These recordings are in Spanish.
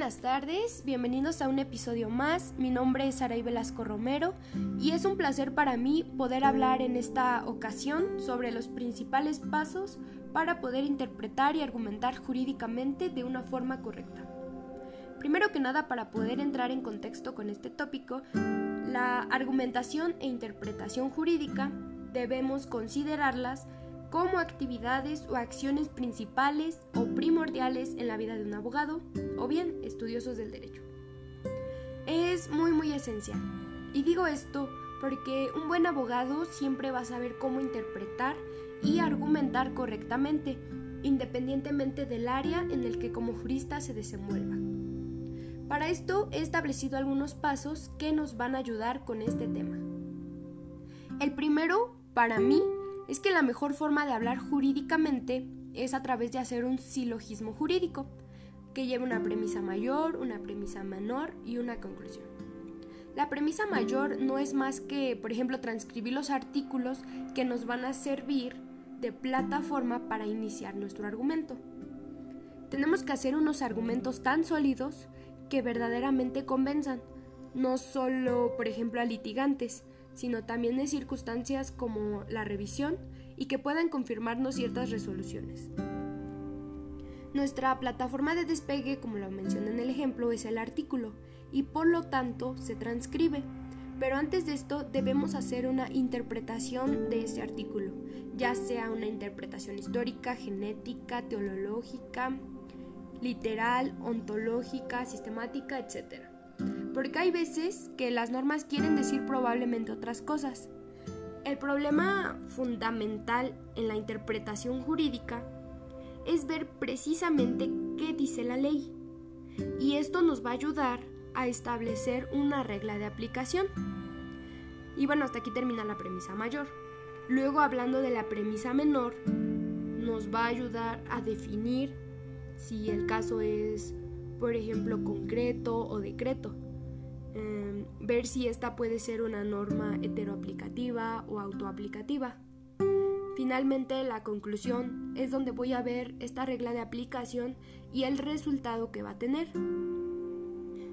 buenas tardes, bienvenidos a un episodio más. Mi nombre es Aray Velasco Romero y es un placer para mí poder hablar en esta ocasión sobre los principales pasos para poder interpretar y argumentar jurídicamente de una forma correcta. Primero que nada, para poder entrar en contexto con este tópico, la argumentación e interpretación jurídica debemos considerarlas como actividades o acciones principales o primordiales en la vida de un abogado o bien estudiosos del derecho. Es muy muy esencial. Y digo esto porque un buen abogado siempre va a saber cómo interpretar y argumentar correctamente, independientemente del área en el que como jurista se desenvuelva. Para esto he establecido algunos pasos que nos van a ayudar con este tema. El primero, para mí, es que la mejor forma de hablar jurídicamente es a través de hacer un silogismo jurídico, que lleve una premisa mayor, una premisa menor y una conclusión. La premisa mayor no es más que, por ejemplo, transcribir los artículos que nos van a servir de plataforma para iniciar nuestro argumento. Tenemos que hacer unos argumentos tan sólidos que verdaderamente convenzan, no solo, por ejemplo, a litigantes, sino también en circunstancias como la revisión y que puedan confirmarnos ciertas resoluciones. Nuestra plataforma de despegue, como lo mencioné en el ejemplo, es el artículo y por lo tanto se transcribe. Pero antes de esto debemos hacer una interpretación de ese artículo, ya sea una interpretación histórica, genética, teológica, literal, ontológica, sistemática, etc porque hay veces que las normas quieren decir probablemente otras cosas. El problema fundamental en la interpretación jurídica es ver precisamente qué dice la ley. Y esto nos va a ayudar a establecer una regla de aplicación. Y bueno, hasta aquí termina la premisa mayor. Luego, hablando de la premisa menor, nos va a ayudar a definir si el caso es, por ejemplo, concreto o decreto. Em, ver si esta puede ser una norma heteroaplicativa o autoaplicativa. Finalmente, la conclusión es donde voy a ver esta regla de aplicación y el resultado que va a tener.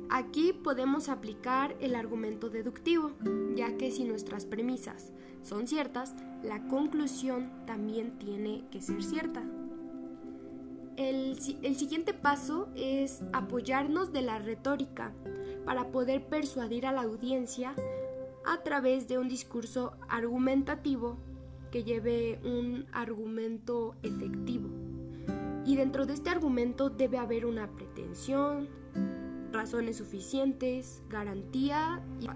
Aquí podemos aplicar el argumento deductivo, ya que si nuestras premisas son ciertas, la conclusión también tiene que ser cierta. El, el, siguiente paso es apoyarnos de la retórica para poder persuadir a la audiencia a través de un discurso argumentativo que lleve un argumento efectivo. Y dentro de este argumento debe haber una pretensión, razones suficientes, garantía y...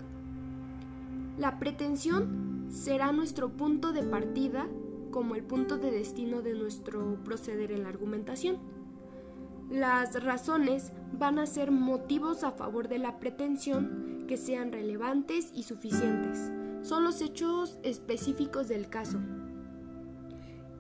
La pretensión será nuestro punto de partida como el punto de destino de nuestro proceder en la argumentación. Las razones van a ser motivos a favor de la pretensión que sean relevantes y suficientes. Son los hechos específicos del caso.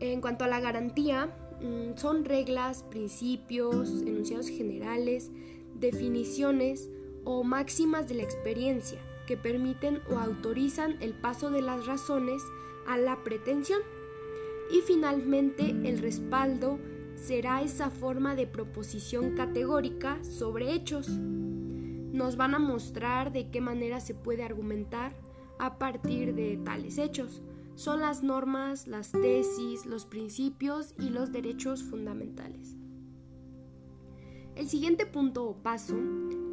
En cuanto a la garantía, mm, son reglas, principios, enunciados generales, definiciones o máximas de la experiencia que permiten o autorizan el paso de las razones a la pretensión. Y finalmente el respaldo será esa forma de proposición categórica sobre hechos. Nos van a mostrar de qué manera se puede argumentar a partir de tales hechos. Son las normas, las tesis, los principios y los derechos fundamentales. El siguiente punto o paso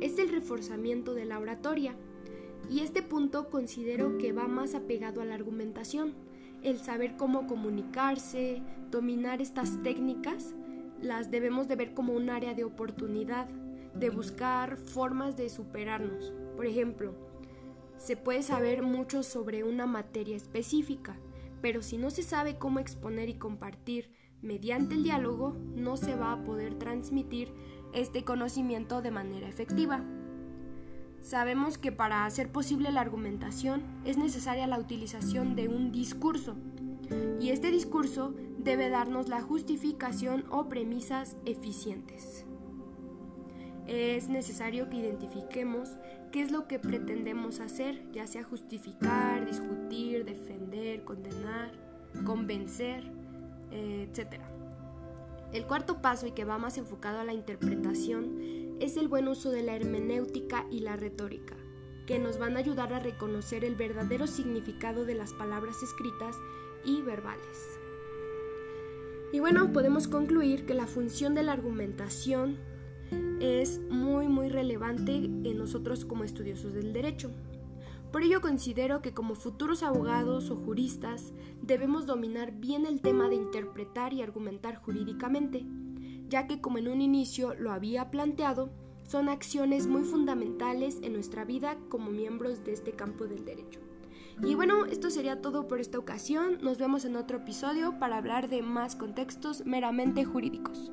es el reforzamiento de la oratoria, y este punto considero que va más apegado a la argumentación el saber cómo comunicarse, dominar estas técnicas, las debemos de ver como un área de oportunidad, de buscar formas de superarnos. Por ejemplo, se puede saber mucho sobre una materia específica, pero si no se sabe cómo exponer y compartir mediante el diálogo, no se va a poder transmitir este conocimiento de manera efectiva. Sabemos que para hacer posible la argumentación es necesaria la utilización de un discurso y este discurso debe darnos la justificación o premisas eficientes. Es necesario que identifiquemos qué es lo que pretendemos hacer, ya sea justificar, discutir, defender, condenar, convencer, etc. El cuarto paso y que va más enfocado a la interpretación es el buen uso de la hermenéutica y la retórica, que nos van a ayudar a reconocer el verdadero significado de las palabras escritas y verbales. Y bueno, podemos concluir que la función de la argumentación es muy muy relevante en nosotros como estudiosos del derecho. Por ello considero que como futuros abogados o juristas debemos dominar bien el tema de interpretar y argumentar jurídicamente, ya que como en un inicio lo había planteado, son acciones muy fundamentales en nuestra vida como miembros de este campo del derecho. Y bueno, esto sería todo por esta ocasión. Nos vemos en otro episodio para hablar de más contextos meramente jurídicos.